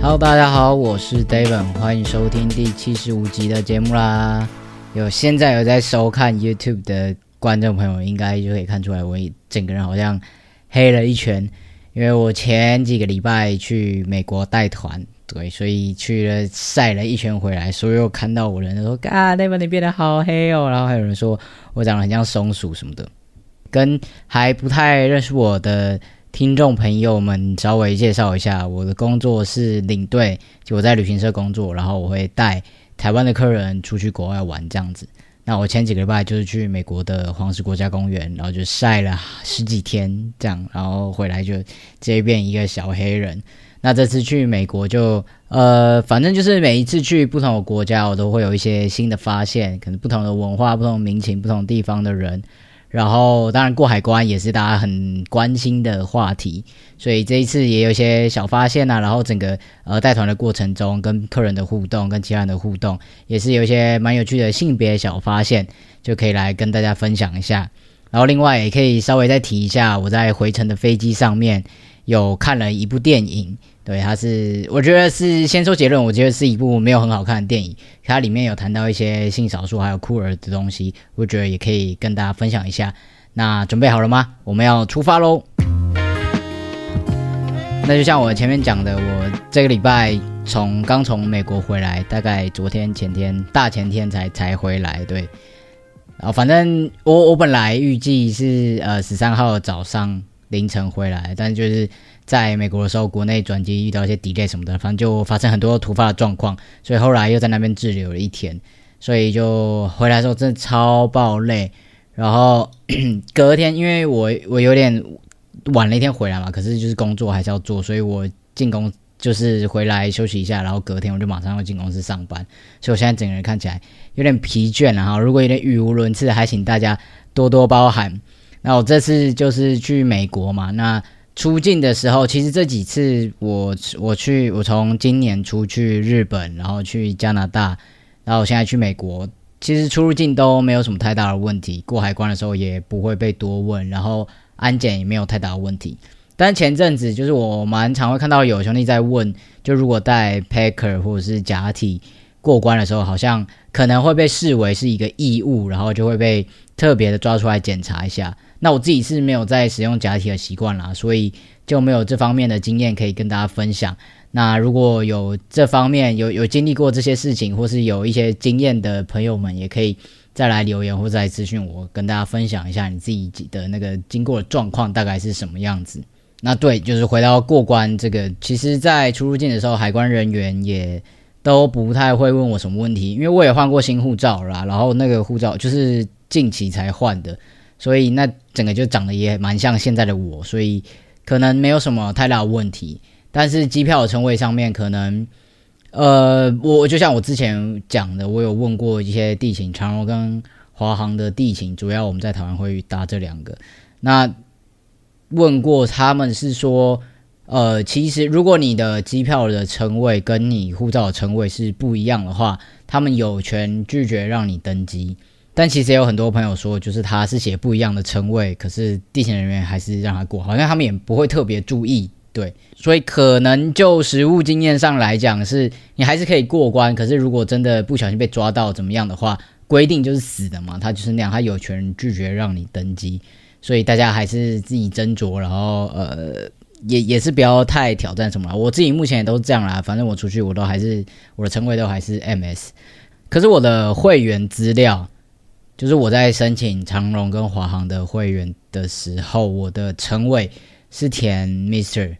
Hello，大家好，我是 David，欢迎收听第七十五集的节目啦。有现在有在收看 YouTube 的观众朋友，应该就可以看出来，我整个人好像黑了一圈，因为我前几个礼拜去美国带团，对，所以去了晒了一圈回来，所有看到我的人都说：“啊，David 你变得好黑哦。”然后还有人说我长得很像松鼠什么的，跟还不太认识我的。听众朋友们，稍微介绍一下，我的工作是领队，就我在旅行社工作，然后我会带台湾的客人出去国外玩这样子。那我前几个礼拜就是去美国的黄石国家公园，然后就晒了十几天这样，然后回来就直接变一个小黑人。那这次去美国就呃，反正就是每一次去不同的国家，我都会有一些新的发现，可能不同的文化、不同民情、不同地方的人。然后，当然过海关也是大家很关心的话题，所以这一次也有一些小发现呐。然后整个呃带团的过程中，跟客人的互动，跟其他人的互动，也是有一些蛮有趣的性别小发现，就可以来跟大家分享一下。然后另外也可以稍微再提一下，我在回程的飞机上面有看了一部电影。对，它是我觉得是先说结论，我觉得是一部没有很好看的电影。它里面有谈到一些性少数还有酷儿的东西，我觉得也可以跟大家分享一下。那准备好了吗？我们要出发喽！那就像我前面讲的，我这个礼拜从刚从美国回来，大概昨天、前天、大前天才才回来。对，然后反正我我本来预计是呃十三号早上凌晨回来，但就是。在美国的时候，国内转机遇到一些 delay 什么的，反正就发生很多突发的状况，所以后来又在那边滞留了一天，所以就回来的时候真的超爆累。然后 隔天，因为我我有点晚了一天回来嘛，可是就是工作还是要做，所以我进公就是回来休息一下，然后隔天我就马上要进公司上班，所以我现在整个人看起来有点疲倦了哈。如果有点语无伦次，还请大家多多包涵。那我这次就是去美国嘛，那。出境的时候，其实这几次我我去，我从今年出去日本，然后去加拿大，然后现在去美国，其实出入境都没有什么太大的问题，过海关的时候也不会被多问，然后安检也没有太大的问题。但前阵子就是我蛮常会看到有兄弟在问，就如果带 packer 或者是假体过关的时候，好像可能会被视为是一个异物，然后就会被特别的抓出来检查一下。那我自己是没有在使用假体的习惯啦，所以就没有这方面的经验可以跟大家分享。那如果有这方面有有经历过这些事情，或是有一些经验的朋友们，也可以再来留言或者来咨询我，跟大家分享一下你自己的那个经过的状况大概是什么样子。那对，就是回到过关这个，其实在出入境的时候，海关人员也都不太会问我什么问题，因为我也换过新护照啦，然后那个护照就是近期才换的。所以那整个就长得也蛮像现在的我，所以可能没有什么太大的问题。但是机票的称谓上面，可能呃，我就像我之前讲的，我有问过一些地勤，长荣跟华航的地勤，主要我们在台湾会搭这两个。那问过他们是说，呃，其实如果你的机票的称谓跟你护照的称谓是不一样的话，他们有权拒绝让你登机。但其实也有很多朋友说，就是他是写不一样的称谓，可是地勤人员还是让他过，好像他们也不会特别注意，对，所以可能就实务经验上来讲，是你还是可以过关，可是如果真的不小心被抓到怎么样的话，规定就是死的嘛，他就是那样，他有权拒绝让你登机，所以大家还是自己斟酌，然后呃，也也是不要太挑战什么，我自己目前也都是这样啦，反正我出去我都还是我的称谓都还是 MS，可是我的会员资料。就是我在申请长荣跟华航的会员的时候，我的称谓是填 Mister，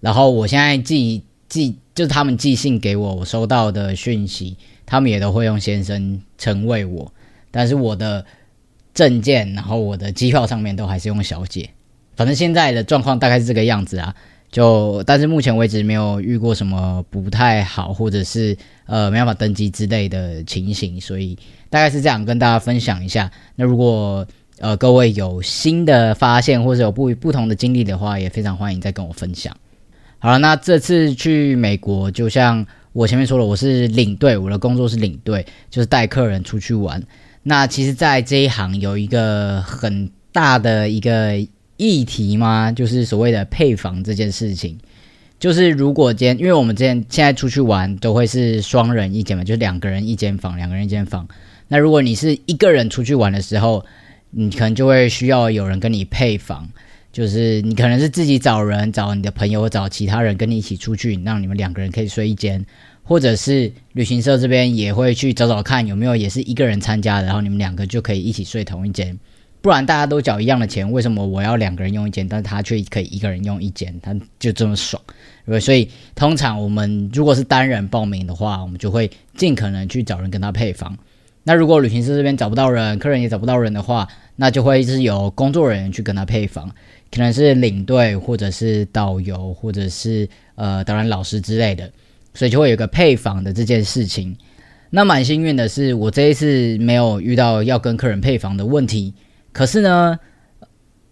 然后我现在寄寄就是他们寄信给我，我收到的讯息，他们也都会用先生称谓我，但是我的证件，然后我的机票上面都还是用小姐，反正现在的状况大概是这个样子啊。就但是目前为止没有遇过什么不太好，或者是呃没办法登机之类的情形，所以大概是这样跟大家分享一下。那如果呃各位有新的发现或者有不不同的经历的话，也非常欢迎再跟我分享。好了，那这次去美国，就像我前面说了，我是领队，我的工作是领队，就是带客人出去玩。那其实，在这一行有一个很大的一个。议题吗？就是所谓的配房这件事情。就是如果今天，因为我们之前现在出去玩都会是双人一间嘛，就是两个人一间房，两个人一间房。那如果你是一个人出去玩的时候，你可能就会需要有人跟你配房，就是你可能是自己找人，找你的朋友，找其他人跟你一起出去，让你们两个人可以睡一间，或者是旅行社这边也会去找找看有没有也是一个人参加，然后你们两个就可以一起睡同一间。不然大家都缴一样的钱，为什么我要两个人用一间，但是他却可以一个人用一间，他就这么爽，对所以通常我们如果是单人报名的话，我们就会尽可能去找人跟他配房。那如果旅行社这边找不到人，客人也找不到人的话，那就会是由工作人员去跟他配房，可能是领队或者是导游或者是呃当然老师之类的，所以就会有个配房的这件事情。那蛮幸运的是，我这一次没有遇到要跟客人配房的问题。可是呢，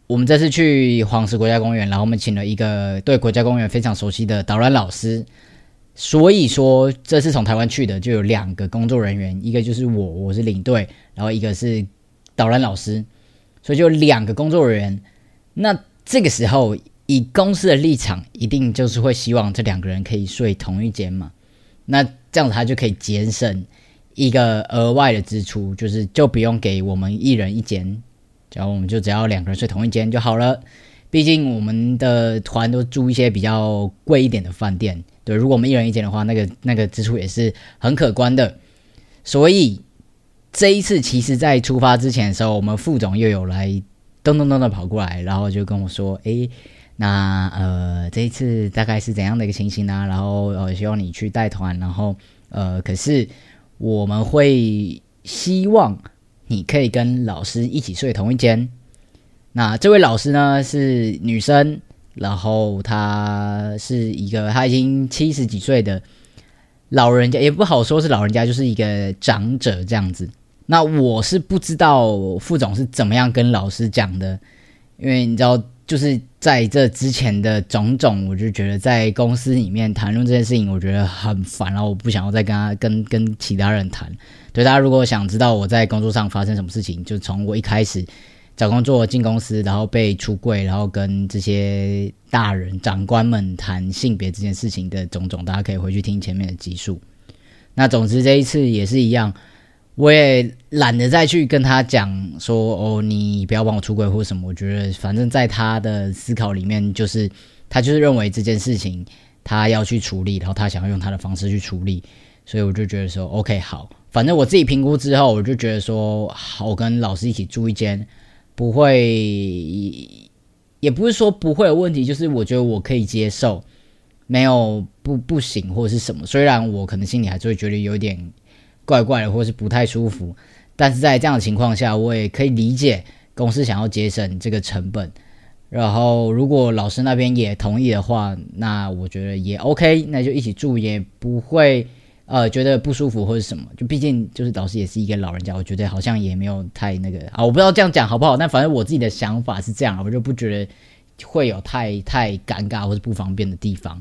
我们这次去黄石国家公园，然后我们请了一个对国家公园非常熟悉的导览老师，所以说这次从台湾去的就有两个工作人员，一个就是我，我是领队，然后一个是导览老师，所以就两个工作人员。那这个时候以公司的立场，一定就是会希望这两个人可以睡同一间嘛？那这样子他就可以节省一个额外的支出，就是就不用给我们一人一间。然后我们就只要两个人睡同一间就好了，毕竟我们的团都住一些比较贵一点的饭店。对，如果我们一人一间的话，那个那个支出也是很可观的。所以这一次，其实在出发之前的时候，我们副总又有来咚咚咚的跑过来，然后就跟我说：“诶，那呃这一次大概是怎样的一个情形呢？然后呃希望你去带团，然后呃可是我们会希望。”你可以跟老师一起睡同一间。那这位老师呢是女生，然后她是一个她已经七十几岁的老人家，也不好说是老人家，就是一个长者这样子。那我是不知道副总是怎么样跟老师讲的，因为你知道，就是在这之前的种种，我就觉得在公司里面谈论这件事情，我觉得很烦，然后我不想要再跟他跟跟其他人谈。对大家如果想知道我在工作上发生什么事情，就从我一开始找工作进公司，然后被出柜，然后跟这些大人长官们谈性别这件事情的种种，大家可以回去听前面的集数。那总之这一次也是一样，我也懒得再去跟他讲说哦，你不要帮我出柜或什么。我觉得反正在他的思考里面，就是他就是认为这件事情他要去处理，然后他想要用他的方式去处理，所以我就觉得说 OK 好。反正我自己评估之后，我就觉得说，好，我跟老师一起住一间，不会，也不是说不会有问题，就是我觉得我可以接受，没有不不行或者是什么。虽然我可能心里还是会觉得有点怪怪的，或是不太舒服，但是在这样的情况下，我也可以理解公司想要节省这个成本。然后，如果老师那边也同意的话，那我觉得也 OK，那就一起住，也不会。呃，觉得不舒服或者什么，就毕竟就是导师也是一个老人家，我觉得好像也没有太那个啊，我不知道这样讲好不好，但反正我自己的想法是这样，我就不觉得会有太太尴尬或者不方便的地方。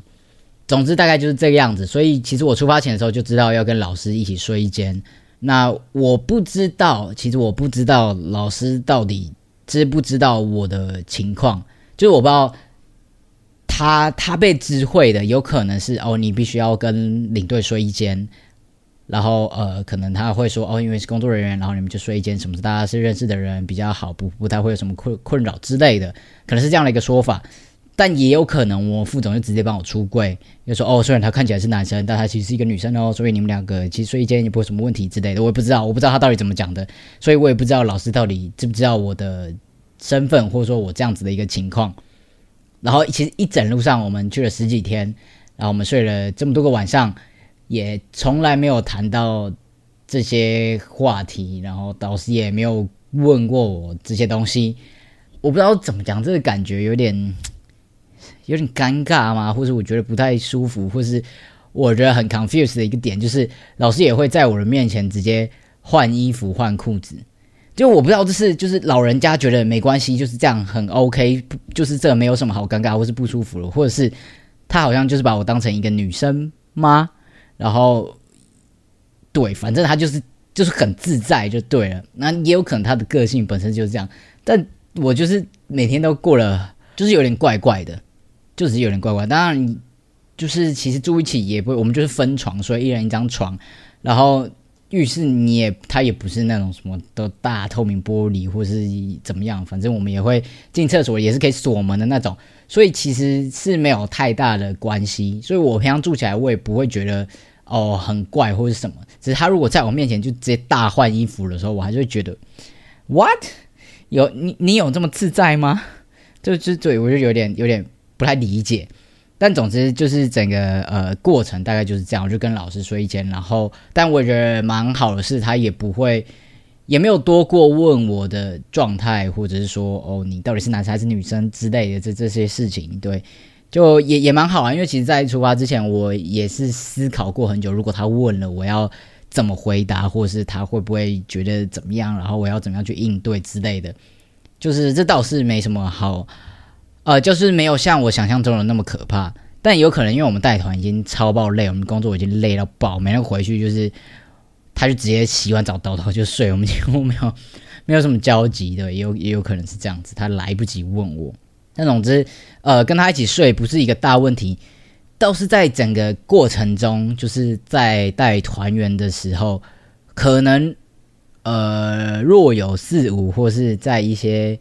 总之大概就是这个样子，所以其实我出发前的时候就知道要跟老师一起睡一间。那我不知道，其实我不知道老师到底知不知道我的情况，就是我不知道。他他被知会的有可能是哦，你必须要跟领队睡一间，然后呃，可能他会说哦，因为是工作人员，然后你们就睡一间，什么大家是认识的人比较好，不不太会有什么困困扰之类的，可能是这样的一个说法。但也有可能我副总就直接帮我出柜，就说哦，虽然他看起来是男生，但他其实是一个女生哦，所以你们两个其实睡一间也不会什么问题之类的。我也不知道，我不知道他到底怎么讲的，所以我也不知道老师到底知不知道我的身份，或者说我这样子的一个情况。然后其实一整路上我们去了十几天，然后我们睡了这么多个晚上，也从来没有谈到这些话题，然后导师也没有问过我这些东西，我不知道怎么讲，这个感觉有点有点尴尬吗？或者我觉得不太舒服，或是我觉得很 confused 的一个点，就是老师也会在我的面前直接换衣服换裤子。就我不知道这是就是老人家觉得没关系，就是这样很 OK，就是这没有什么好尴尬或是不舒服了，或者是他好像就是把我当成一个女生吗？然后对，反正他就是就是很自在就对了。那也有可能他的个性本身就是这样，但我就是每天都过了，就是有点怪怪的，就是有点怪怪。当然，就是其实住一起也不，我们就是分床，所以一人一张床，然后。浴室你也，它也不是那种什么都大透明玻璃或是怎么样，反正我们也会进厕所也是可以锁门的那种，所以其实是没有太大的关系。所以我平常住起来我也不会觉得哦很怪或者什么，只是他如果在我面前就直接大换衣服的时候，我还是会觉得 what 有你你有这么自在吗？就就对我就有点有点不太理解。但总之就是整个呃过程大概就是这样，我就跟老师说一间，然后但我觉得蛮好的是，他也不会也没有多过问我的状态，或者是说哦你到底是男生还是女生之类的这这些事情，对，就也也蛮好啊。因为其实，在出发之前，我也是思考过很久，如果他问了，我要怎么回答，或是他会不会觉得怎么样，然后我要怎么样去应对之类的，就是这倒是没什么好。呃，就是没有像我想象中的那么可怕，但有可能因为我们带团已经超爆累，我们工作已经累到爆，每天回去就是，他就直接洗完澡倒头就睡，我们几乎没有没有什么交集的，也有也有可能是这样子，他来不及问我。但总之，呃，跟他一起睡不是一个大问题，倒是在整个过程中，就是在带团员的时候，可能呃若有似无，或是在一些。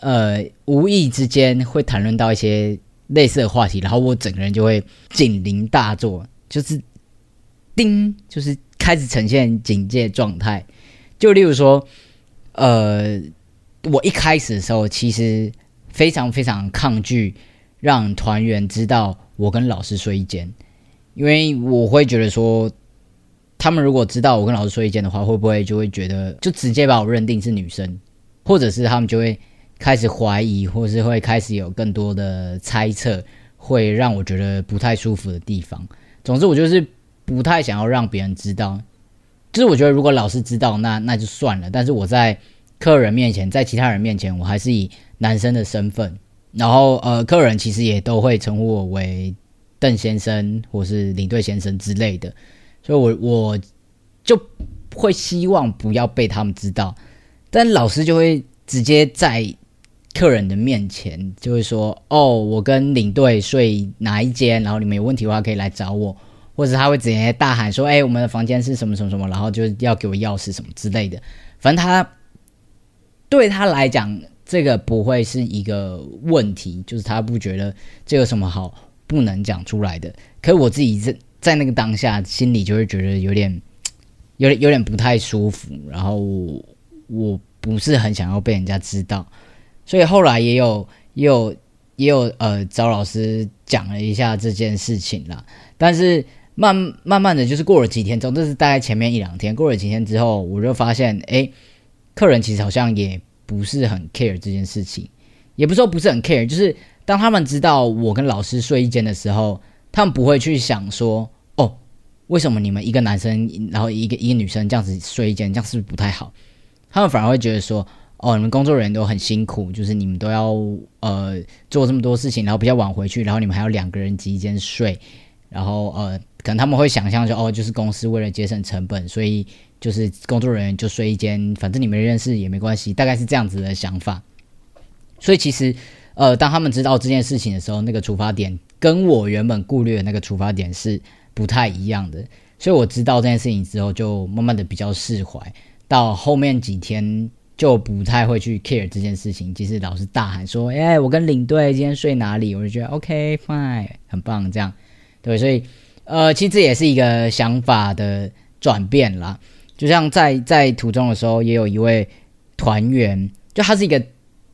呃，无意之间会谈论到一些类似的话题，然后我整个人就会警铃大作，就是叮，就是开始呈现警戒状态。就例如说，呃，我一开始的时候其实非常非常抗拒让团员知道我跟老师睡一间，因为我会觉得说，他们如果知道我跟老师睡一间的话，会不会就会觉得就直接把我认定是女生，或者是他们就会。开始怀疑，或是会开始有更多的猜测，会让我觉得不太舒服的地方。总之，我就是不太想要让别人知道。就是我觉得，如果老师知道，那那就算了。但是我在客人面前，在其他人面前，我还是以男生的身份。然后，呃，客人其实也都会称呼我为邓先生，或是领队先生之类的。所以，我我就会希望不要被他们知道。但老师就会直接在。客人的面前就会说：“哦，我跟领队睡哪一间？然后你们有问题的话可以来找我，或者他会直接大喊说：‘哎，我们的房间是什么什么什么？’然后就要给我钥匙什么之类的。反正他对他来讲，这个不会是一个问题，就是他不觉得这有什么好不能讲出来的。可是我自己在在那个当下，心里就会觉得有点、有点、有点不太舒服，然后我我不是很想要被人家知道。”所以后来也有也有也有呃找老师讲了一下这件事情啦，但是慢慢慢的就是过了几天总之，是大概前面一两天，过了几天之后，我就发现，哎，客人其实好像也不是很 care 这件事情，也不是说不是很 care，就是当他们知道我跟老师睡一间的时候，他们不会去想说，哦，为什么你们一个男生然后一个一个女生这样子睡一间，这样是不是不太好？他们反而会觉得说。哦，你们工作人员都很辛苦，就是你们都要呃做这么多事情，然后比较晚回去，然后你们还要两个人挤一间睡，然后呃，可能他们会想象说，哦，就是公司为了节省成本，所以就是工作人员就睡一间，反正你们认识也没关系，大概是这样子的想法。所以其实呃，当他们知道这件事情的时候，那个出发点跟我原本顾虑的那个出发点是不太一样的。所以我知道这件事情之后，就慢慢的比较释怀。到后面几天。就不太会去 care 这件事情，即使老师大喊说：“哎，我跟领队今天睡哪里？”我就觉得 OK fine，很棒，这样对。所以，呃，其实这也是一个想法的转变啦。就像在在途中的时候，也有一位团员，就他是一个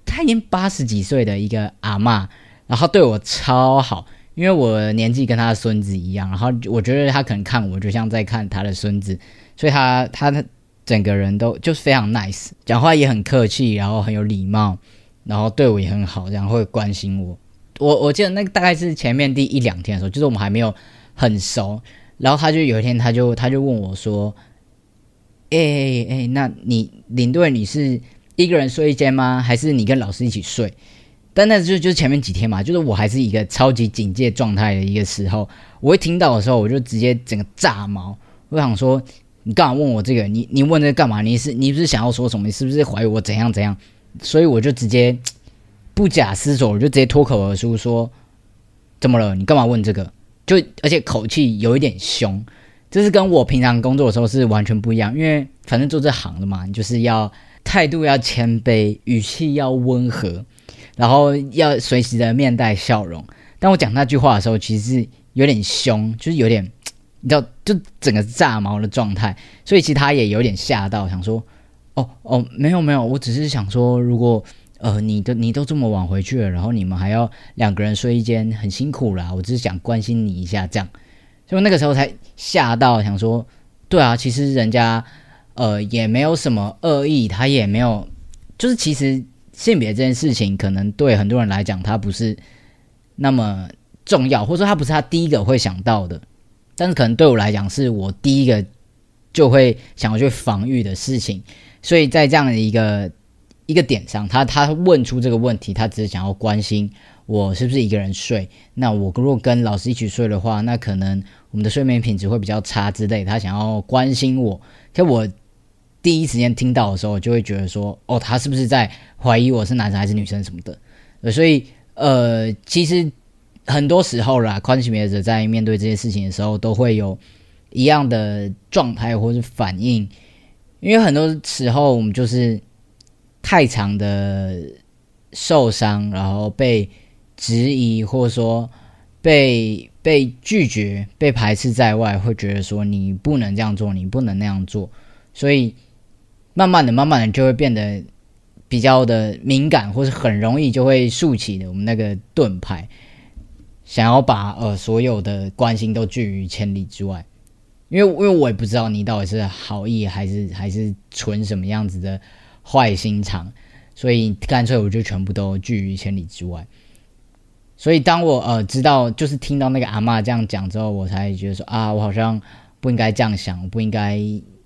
他已经八十几岁的一个阿妈，然后对我超好，因为我年纪跟他的孙子一样，然后我觉得他可能看我就像在看他的孙子，所以他他他。整个人都就是非常 nice，讲话也很客气，然后很有礼貌，然后对我也很好，然后会关心我。我我记得那个大概是前面第一两天的时候，就是我们还没有很熟，然后他就有一天他就他就问我说：“哎哎，那你领队你是一个人睡一间吗？还是你跟老师一起睡？”但那就就是前面几天嘛，就是我还是一个超级警戒状态的一个时候，我一听到的时候，我就直接整个炸毛，我想说。你干嘛问我这个？你你问这干嘛？你是你不是想要说什么？你是不是怀疑我怎样怎样？所以我就直接不假思索，我就直接脱口而出说：“怎么了？你干嘛问这个？”就而且口气有一点凶，这是跟我平常工作的时候是完全不一样。因为反正做这行的嘛，你就是要态度要谦卑，语气要温和，然后要随时的面带笑容。当我讲那句话的时候，其实是有点凶，就是有点你知道，就整个炸毛的状态。所以其实他也有点吓到，想说：“哦哦，没有没有，我只是想说，如果……”呃，你的你都这么晚回去了，然后你们还要两个人睡一间，很辛苦啦。我只是想关心你一下，这样，所以那个时候才吓到，想说，对啊，其实人家呃也没有什么恶意，他也没有，就是其实性别这件事情，可能对很多人来讲，他不是那么重要，或者说他不是他第一个会想到的，但是可能对我来讲，是我第一个就会想要去防御的事情，所以在这样的一个。一个点上，他他问出这个问题，他只是想要关心我是不是一个人睡。那我如果跟老师一起睡的话，那可能我们的睡眠品质会比较差之类。他想要关心我，可我第一时间听到的时候，就会觉得说，哦，他是不是在怀疑我是男生还是女生什么的？所以，呃，其实很多时候啦，宽性别者在面对这些事情的时候，都会有一样的状态或是反应，因为很多时候我们就是。太长的受伤，然后被质疑，或者说被被拒绝、被排斥在外，会觉得说你不能这样做，你不能那样做，所以慢慢的、慢慢的就会变得比较的敏感，或是很容易就会竖起的我们那个盾牌，想要把呃所有的关心都拒于千里之外。因为因为我也不知道你到底是好意还是还是存什么样子的。坏心肠，所以干脆我就全部都拒于千里之外。所以当我呃知道，就是听到那个阿妈这样讲之后，我才觉得说啊，我好像不应该这样想，不应该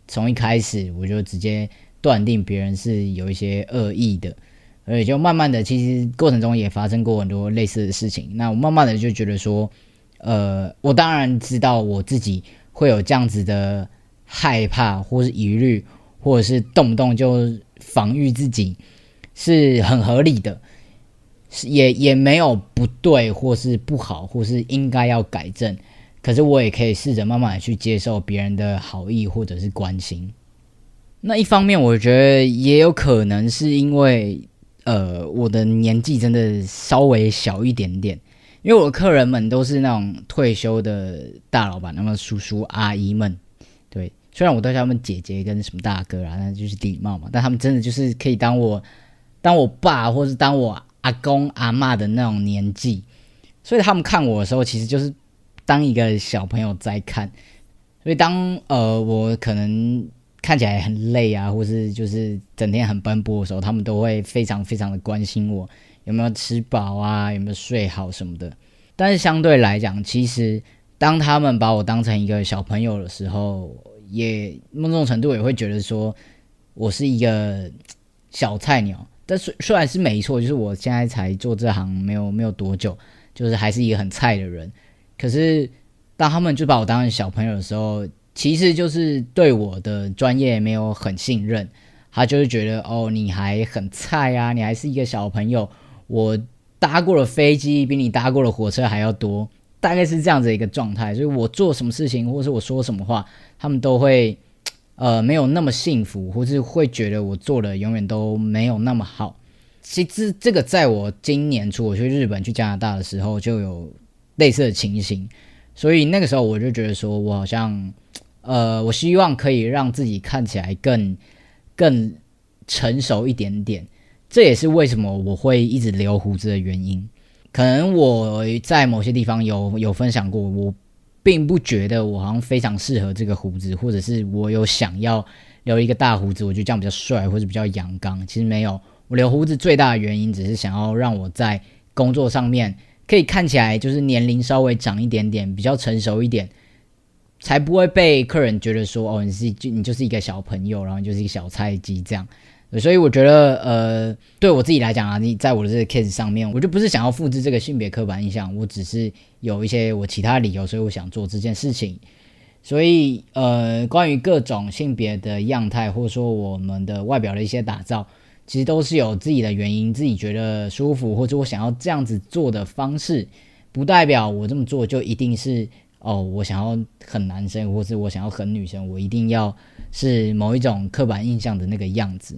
从一开始我就直接断定别人是有一些恶意的。而且就慢慢的，其实过程中也发生过很多类似的事情。那我慢慢的就觉得说，呃，我当然知道我自己会有这样子的害怕或是疑虑。或者是动不动就防御自己，是很合理的，是也也没有不对，或是不好，或是应该要改正。可是我也可以试着慢慢的去接受别人的好意或者是关心。那一方面，我觉得也有可能是因为，呃，我的年纪真的稍微小一点点，因为我客人们都是那种退休的大老板，那么叔叔阿姨们，对。虽然我都叫他们姐姐跟什么大哥啊，那就是礼貌嘛。但他们真的就是可以当我当我爸，或是当我阿公阿妈的那种年纪，所以他们看我的时候，其实就是当一个小朋友在看。所以当呃我可能看起来很累啊，或是就是整天很奔波的时候，他们都会非常非常的关心我有没有吃饱啊，有没有睡好什么的。但是相对来讲，其实当他们把我当成一个小朋友的时候，也某种程度也会觉得说，我是一个小菜鸟，但虽虽然是没错，就是我现在才做这行没有没有多久，就是还是一个很菜的人。可是当他们就把我当成小朋友的时候，其实就是对我的专业没有很信任，他就是觉得哦，你还很菜啊，你还是一个小朋友，我搭过的飞机比你搭过的火车还要多。大概是这样子一个状态，所以我做什么事情，或是我说什么话，他们都会，呃，没有那么幸福，或是会觉得我做的永远都没有那么好。其实这个在我今年初我去日本、去加拿大的时候就有类似的情形，所以那个时候我就觉得说，我好像，呃，我希望可以让自己看起来更更成熟一点点，这也是为什么我会一直留胡子的原因。可能我在某些地方有有分享过，我并不觉得我好像非常适合这个胡子，或者是我有想要留一个大胡子，我觉得这样比较帅或者比较阳刚。其实没有，我留胡子最大的原因只是想要让我在工作上面可以看起来就是年龄稍微长一点点，比较成熟一点，才不会被客人觉得说哦你是就你就是一个小朋友，然后你就是一个小菜鸡这样。所以我觉得，呃，对我自己来讲啊，你在我的这个 case 上面，我就不是想要复制这个性别刻板印象，我只是有一些我其他理由，所以我想做这件事情。所以，呃，关于各种性别的样态，或者说我们的外表的一些打造，其实都是有自己的原因，自己觉得舒服，或者我想要这样子做的方式，不代表我这么做就一定是哦，我想要很男生，或是我想要很女生，我一定要是某一种刻板印象的那个样子。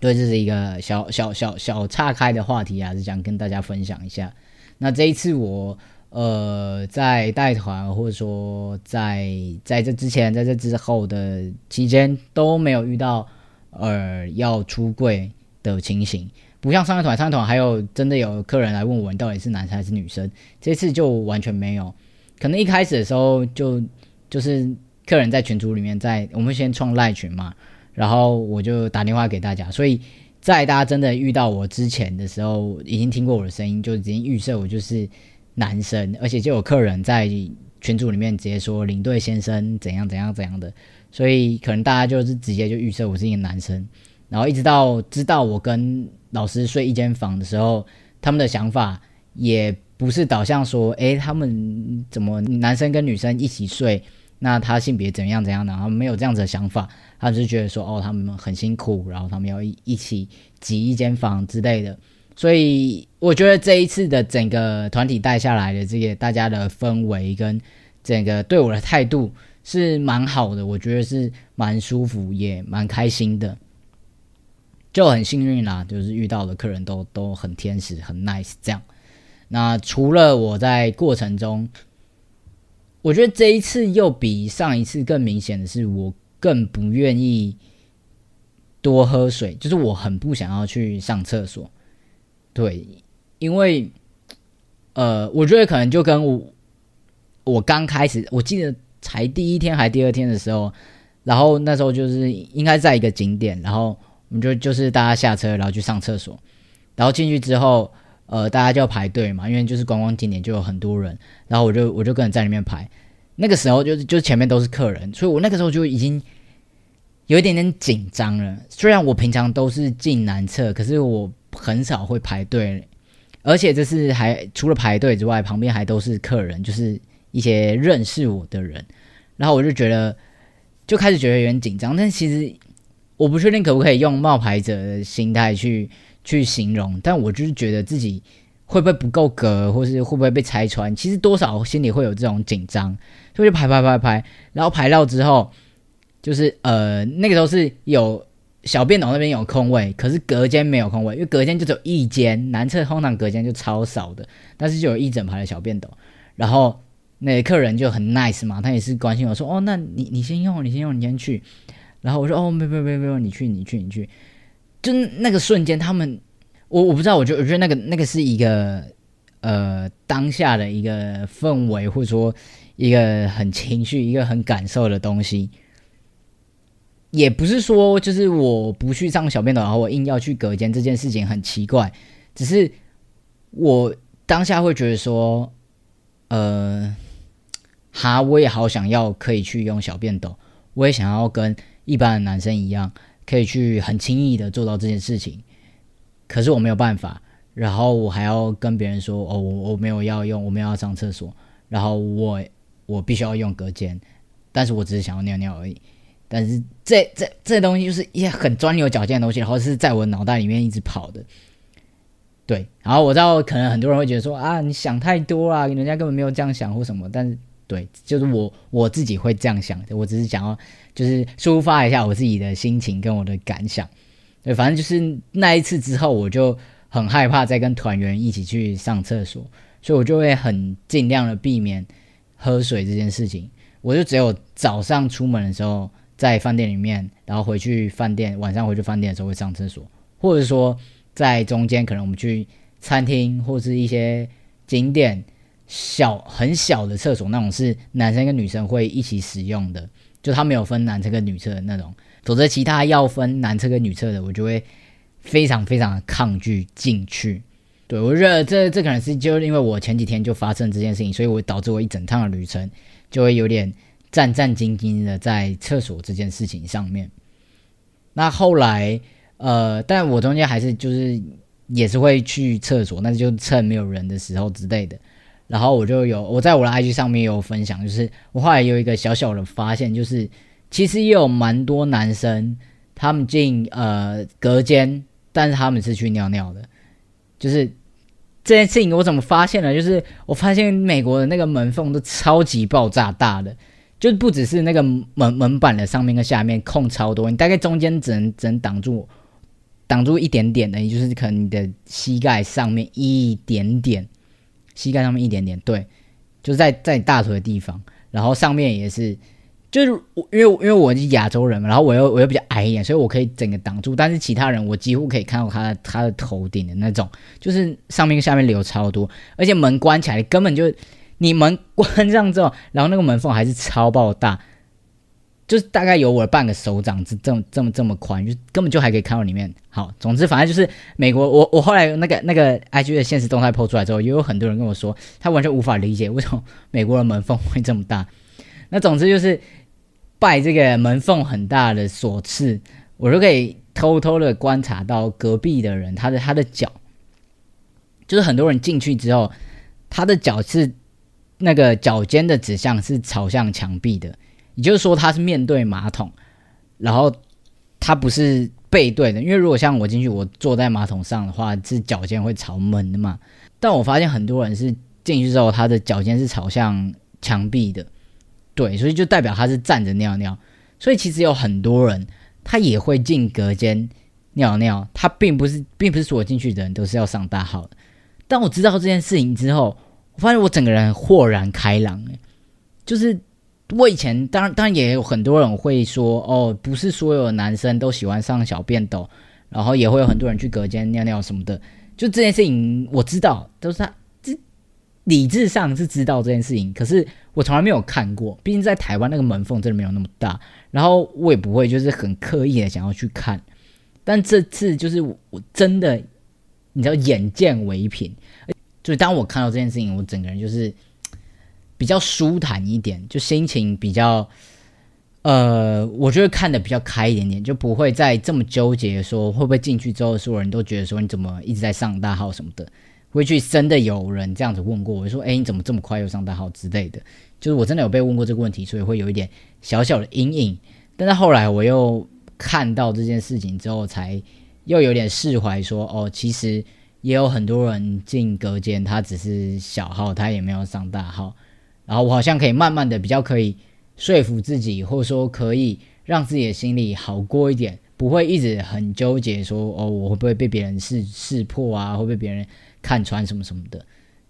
对，这是一个小小小小岔开的话题啊，是想跟大家分享一下。那这一次我呃在带团，或者说在在这之前，在这之后的期间都没有遇到。呃，要出柜的情形，不像上一团，上一团还有真的有客人来问我，你到底是男生还是女生？这次就完全没有。可能一开始的时候，就就是客人在群组里面，在我们先创赖群嘛，然后我就打电话给大家。所以在大家真的遇到我之前的时候，已经听过我的声音，就已经预设我就是男生，而且就有客人在群组里面直接说领队先生怎样怎样怎样的。所以可能大家就是直接就预设我是一个男生，然后一直到知道我跟老师睡一间房的时候，他们的想法也不是导向说，诶，他们怎么男生跟女生一起睡，那他性别怎样怎样的，他们没有这样子的想法，他是觉得说，哦，他们很辛苦，然后他们要一一起挤一间房之类的。所以我觉得这一次的整个团体带下来的这个大家的氛围跟整个对我的态度。是蛮好的，我觉得是蛮舒服，也蛮开心的，就很幸运啦，就是遇到的客人都都很天使，很 nice 这样。那除了我在过程中，我觉得这一次又比上一次更明显的是，我更不愿意多喝水，就是我很不想要去上厕所。对，因为呃，我觉得可能就跟我我刚开始，我记得。才第一天还第二天的时候，然后那时候就是应该在一个景点，然后我们就就是大家下车，然后去上厕所，然后进去之后，呃，大家就要排队嘛，因为就是观光景点就有很多人，然后我就我就跟人在里面排，那个时候就是就前面都是客人，所以我那个时候就已经有一点点紧张了。虽然我平常都是进男厕，可是我很少会排队，而且这是还除了排队之外，旁边还都是客人，就是。一些认识我的人，然后我就觉得就开始觉得有点紧张，但其实我不确定可不可以用冒牌者的心态去去形容，但我就是觉得自己会不会不够格，或是会不会被拆穿，其实多少心里会有这种紧张，所以就排排排排，然后排到之后，就是呃那个时候是有小便斗那边有空位，可是隔间没有空位，因为隔间就只有一间，男厕通常隔间就超少的，但是就有一整排的小便斗，然后。那客人就很 nice 嘛，他也是关心我说：“哦，那你你先用，你先用，你先去。”然后我说：“哦，没有没没没有，你去你去你去。”就那个瞬间，他们我我不知道，我觉得我觉得那个那个是一个呃当下的一个氛围，或者说一个很情绪、一个很感受的东西。也不是说就是我不去上小便斗，然后我硬要去隔间这件事情很奇怪，只是我当下会觉得说，呃。哈，我也好想要可以去用小便斗，我也想要跟一般的男生一样，可以去很轻易的做到这件事情。可是我没有办法，然后我还要跟别人说，哦，我我没有要用，我没有要上厕所，然后我我必须要用隔间，但是我只是想要尿尿而已。但是这这这东西就是一些很钻牛角尖的东西，然后是在我脑袋里面一直跑的。对，然后我知道可能很多人会觉得说啊，你想太多啦，人家根本没有这样想或什么，但是。对，就是我我自己会这样想的。我只是想要，就是抒发一下我自己的心情跟我的感想。对，反正就是那一次之后，我就很害怕再跟团员一起去上厕所，所以我就会很尽量的避免喝水这件事情。我就只有早上出门的时候在饭店里面，然后回去饭店，晚上回去饭店的时候会上厕所，或者说在中间可能我们去餐厅或是一些景点。小很小的厕所那种是男生跟女生会一起使用的，就他没有分男厕跟女厕的那种，否则其他要分男厕跟女厕的，我就会非常非常的抗拒进去。对我觉得这这可能是就因为我前几天就发生这件事情，所以我导致我一整趟的旅程就会有点战战兢兢的在厕所这件事情上面。那后来呃，但我中间还是就是也是会去厕所，那就趁没有人的时候之类的。然后我就有我在我的 IG 上面有分享，就是我后来有一个小小的发现，就是其实也有蛮多男生他们进呃隔间，但是他们是去尿尿的，就是这件事情我怎么发现了？就是我发现美国的那个门缝都超级爆炸大的，就不只是那个门门板的上面跟下面空超多，你大概中间只能只能挡住挡住一点点的，也就是可能你的膝盖上面一点点，膝盖上面一点点，对，就在在你大腿的地方，然后上面也是。就是我，因为因为我是亚洲人嘛，然后我又我又比较矮一点，所以我可以整个挡住。但是其他人，我几乎可以看到他他的头顶的那种，就是上面跟下面流超多，而且门关起来根本就，你门关上之后，然后那个门缝还是超爆大，就是大概有我的半个手掌这这么这么这么宽，就根本就还可以看到里面。好，总之反正就是美国，我我后来那个那个 IG 的现实动态 PO 出来之后，也有很多人跟我说，他完全无法理解为什么美国的门缝会这么大。那总之就是。拜这个门缝很大的所赐，我就可以偷偷的观察到隔壁的人，他的他的脚，就是很多人进去之后，他的脚是那个脚尖的指向是朝向墙壁的，也就是说他是面对马桶，然后他不是背对的，因为如果像我进去，我坐在马桶上的话，是脚尖会朝门的嘛。但我发现很多人是进去之后，他的脚尖是朝向墙壁的。对，所以就代表他是站着尿尿，所以其实有很多人他也会进隔间尿尿，他并不是，并不是所有进去的人都是要上大号的。当我知道这件事情之后，我发现我整个人豁然开朗。就是我以前当然当然也有很多人会说，哦，不是所有男生都喜欢上小便斗，然后也会有很多人去隔间尿尿什么的。就这件事情我知道，都是他这。理智上是知道这件事情，可是我从来没有看过。毕竟在台湾那个门缝真的没有那么大，然后我也不会就是很刻意的想要去看。但这次就是我真的，你知道眼见为凭，所以当我看到这件事情，我整个人就是比较舒坦一点，就心情比较，呃，我觉得看的比较开一点点，就不会再这么纠结说会不会进去之后所有人都觉得说你怎么一直在上大号什么的。回去真的有人这样子问过我，说：“哎，你怎么这么快又上大号之类的？”就是我真的有被问过这个问题，所以会有一点小小的阴影。但是后来我又看到这件事情之后，才又有点释怀，说：“哦，其实也有很多人进隔间，他只是小号，他也没有上大号。”然后我好像可以慢慢的比较可以说服自己，或者说可以让自己的心里好过一点，不会一直很纠结，说：“哦，我会不会被别人识识破啊？会被别人？”看穿什么什么的，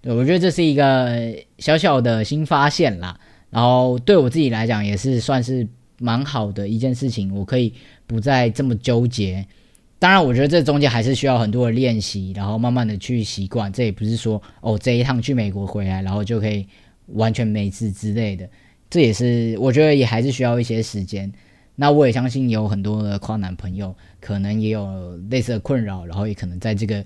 对我觉得这是一个小小的新发现啦。然后对我自己来讲，也是算是蛮好的一件事情。我可以不再这么纠结。当然，我觉得这中间还是需要很多的练习，然后慢慢的去习惯。这也不是说哦，这一趟去美国回来，然后就可以完全没事之类的。这也是我觉得也还是需要一些时间。那我也相信有很多的跨男朋友可能也有类似的困扰，然后也可能在这个。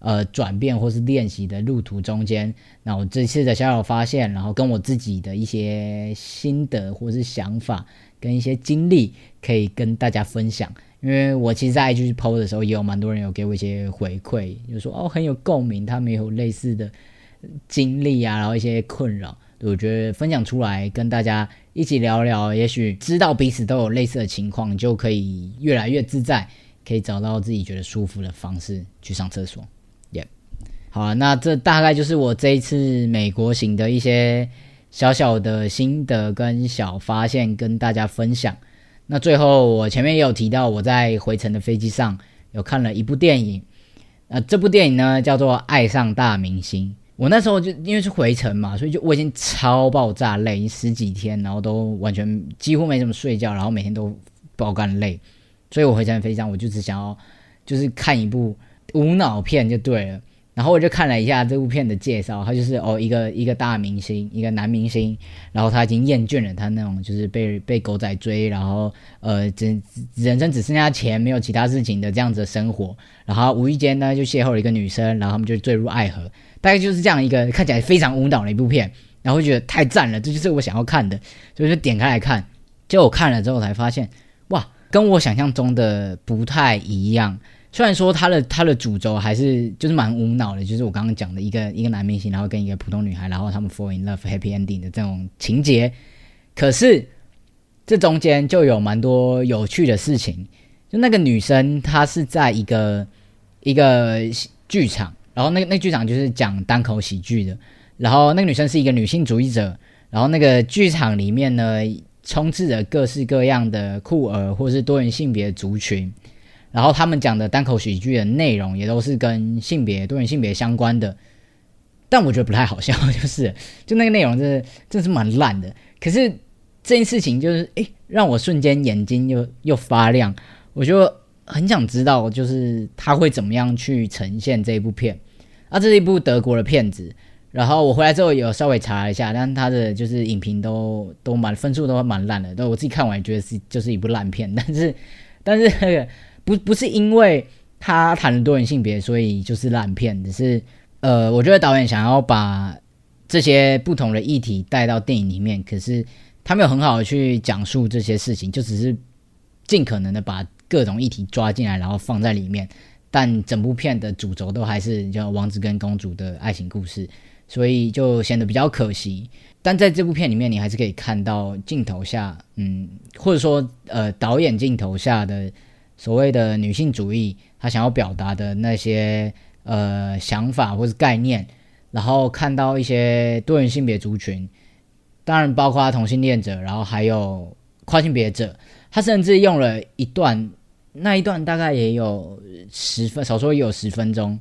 呃，转变或是练习的路途中间，那我这次的小小发现，然后跟我自己的一些心得或是想法，跟一些经历，可以跟大家分享。因为我其实在就是 PO 的时候，也有蛮多人有给我一些回馈，就说哦很有共鸣，他们也有类似的经历啊，然后一些困扰，我觉得分享出来跟大家一起聊聊，也许知道彼此都有类似的情况，就可以越来越自在，可以找到自己觉得舒服的方式去上厕所。耶好啊，那这大概就是我这一次美国行的一些小小的心得跟小发现，跟大家分享。那最后我前面也有提到，我在回程的飞机上有看了一部电影，呃，这部电影呢叫做《爱上大明星》。我那时候就因为是回程嘛，所以就我已经超爆炸累，十几天，然后都完全几乎没怎么睡觉，然后每天都爆肝累，所以我回程飞机上我就只想要就是看一部无脑片就对了。然后我就看了一下这部片的介绍，他就是哦一个一个大明星，一个男明星，然后他已经厌倦了他那种就是被被狗仔追，然后呃只人生只剩下钱没有其他事情的这样子的生活，然后无意间呢就邂逅了一个女生，然后他们就坠入爱河，大概就是这样一个看起来非常无脑的一部片，然后觉得太赞了，这就是我想要看的，所以就点开来看，结果我看了之后才发现，哇，跟我想象中的不太一样。虽然说他的他的主轴还是就是蛮无脑的，就是我刚刚讲的一个一个男明星，然后跟一个普通女孩，然后他们 fall in love happy ending 的这种情节，可是这中间就有蛮多有趣的事情，就那个女生她是在一个一个剧场，然后那那剧场就是讲单口喜剧的，然后那个女生是一个女性主义者，然后那个剧场里面呢充斥着各式各样的酷儿或是多元性别族群。然后他们讲的单口喜剧的内容也都是跟性别多元性别相关的，但我觉得不太好笑，就是就那个内容真的真是蛮烂的。可是这件事情就是诶，让我瞬间眼睛又又发亮，我就很想知道，就是他会怎么样去呈现这一部片。啊，这是一部德国的片子，然后我回来之后有稍微查了一下，但他的就是影评都都蛮分数都蛮烂的，都我自己看完也觉得是就是一部烂片，但 是但是。不不是因为他谈了多元性别，所以就是烂片。只是，呃，我觉得导演想要把这些不同的议题带到电影里面，可是他没有很好的去讲述这些事情，就只是尽可能的把各种议题抓进来，然后放在里面。但整部片的主轴都还是叫王子跟公主的爱情故事，所以就显得比较可惜。但在这部片里面，你还是可以看到镜头下，嗯，或者说，呃，导演镜头下的。所谓的女性主义，他想要表达的那些呃想法或是概念，然后看到一些多元性别族群，当然包括同性恋者，然后还有跨性别者，他甚至用了一段，那一段大概也有十分，少说也有十分钟，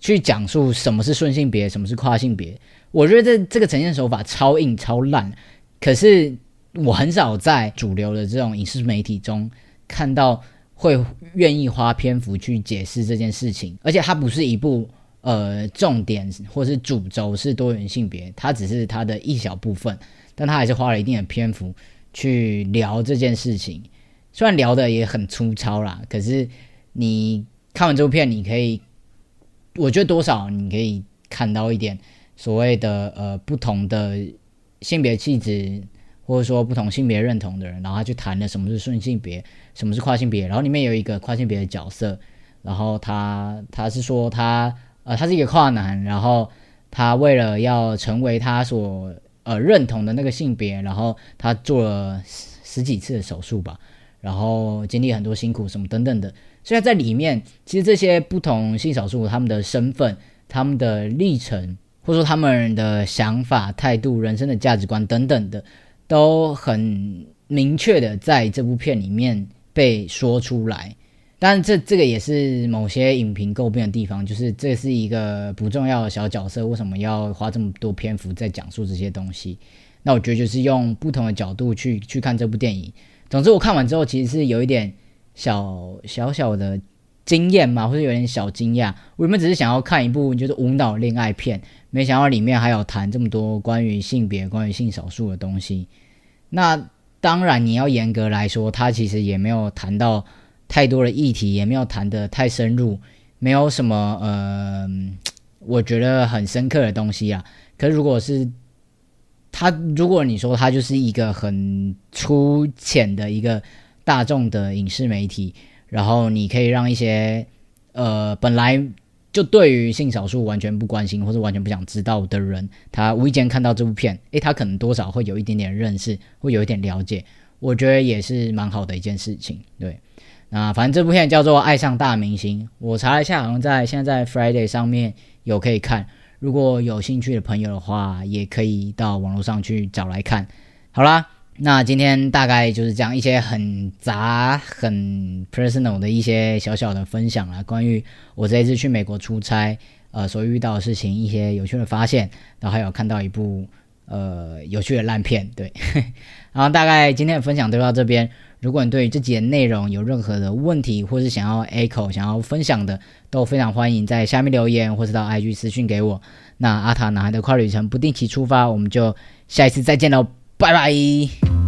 去讲述什么是顺性别，什么是跨性别。我觉得这这个呈现手法超硬超烂，可是我很少在主流的这种影视媒体中看到。会愿意花篇幅去解释这件事情，而且它不是一部呃重点或是主轴是多元性别，它只是它的一小部分，但他还是花了一定的篇幅去聊这件事情。虽然聊的也很粗糙啦，可是你看完这部片，你可以，我觉得多少你可以看到一点所谓的呃不同的性别气质。或者说不同性别认同的人，然后他去谈了什么是顺性别，什么是跨性别，然后里面有一个跨性别的角色，然后他他是说他呃他是一个跨男，然后他为了要成为他所呃认同的那个性别，然后他做了十几次的手术吧，然后经历很多辛苦什么等等的，所以在里面其实这些不同性少数他们的身份、他们的历程，或者说他们的想法、态度、人生的价值观等等的。都很明确的在这部片里面被说出来，但这这个也是某些影评诟病的地方，就是这是一个不重要的小角色，为什么要花这么多篇幅在讲述这些东西？那我觉得就是用不同的角度去去看这部电影。总之，我看完之后其实是有一点小小小的惊艳嘛，或者有点小惊讶。我原本只是想要看一部就是无脑恋爱片，没想到里面还有谈这么多关于性别、关于性少数的东西。那当然，你要严格来说，它其实也没有谈到太多的议题，也没有谈的太深入，没有什么呃，我觉得很深刻的东西啊。可是如果是他，如果你说他就是一个很粗浅的一个大众的影视媒体，然后你可以让一些呃本来。就对于性少数完全不关心或者完全不想知道的人，他无意间看到这部片，诶，他可能多少会有一点点认识，会有一点了解，我觉得也是蛮好的一件事情。对，那反正这部片叫做《爱上大明星》，我查了一下，好像在现在 Friday 上面有可以看，如果有兴趣的朋友的话，也可以到网络上去找来看。好啦。那今天大概就是讲一些很杂、很 personal 的一些小小的分享啦，关于我这一次去美国出差，呃，所遇到的事情，一些有趣的发现，然后还有看到一部呃有趣的烂片，对。然后大概今天的分享就到这边。如果你对这节内容有任何的问题，或是想要 echo、想要分享的，都非常欢迎在下面留言，或是到 IG 私讯给我。那阿塔男孩的快旅程不定期出发，我们就下一次再见喽。拜拜。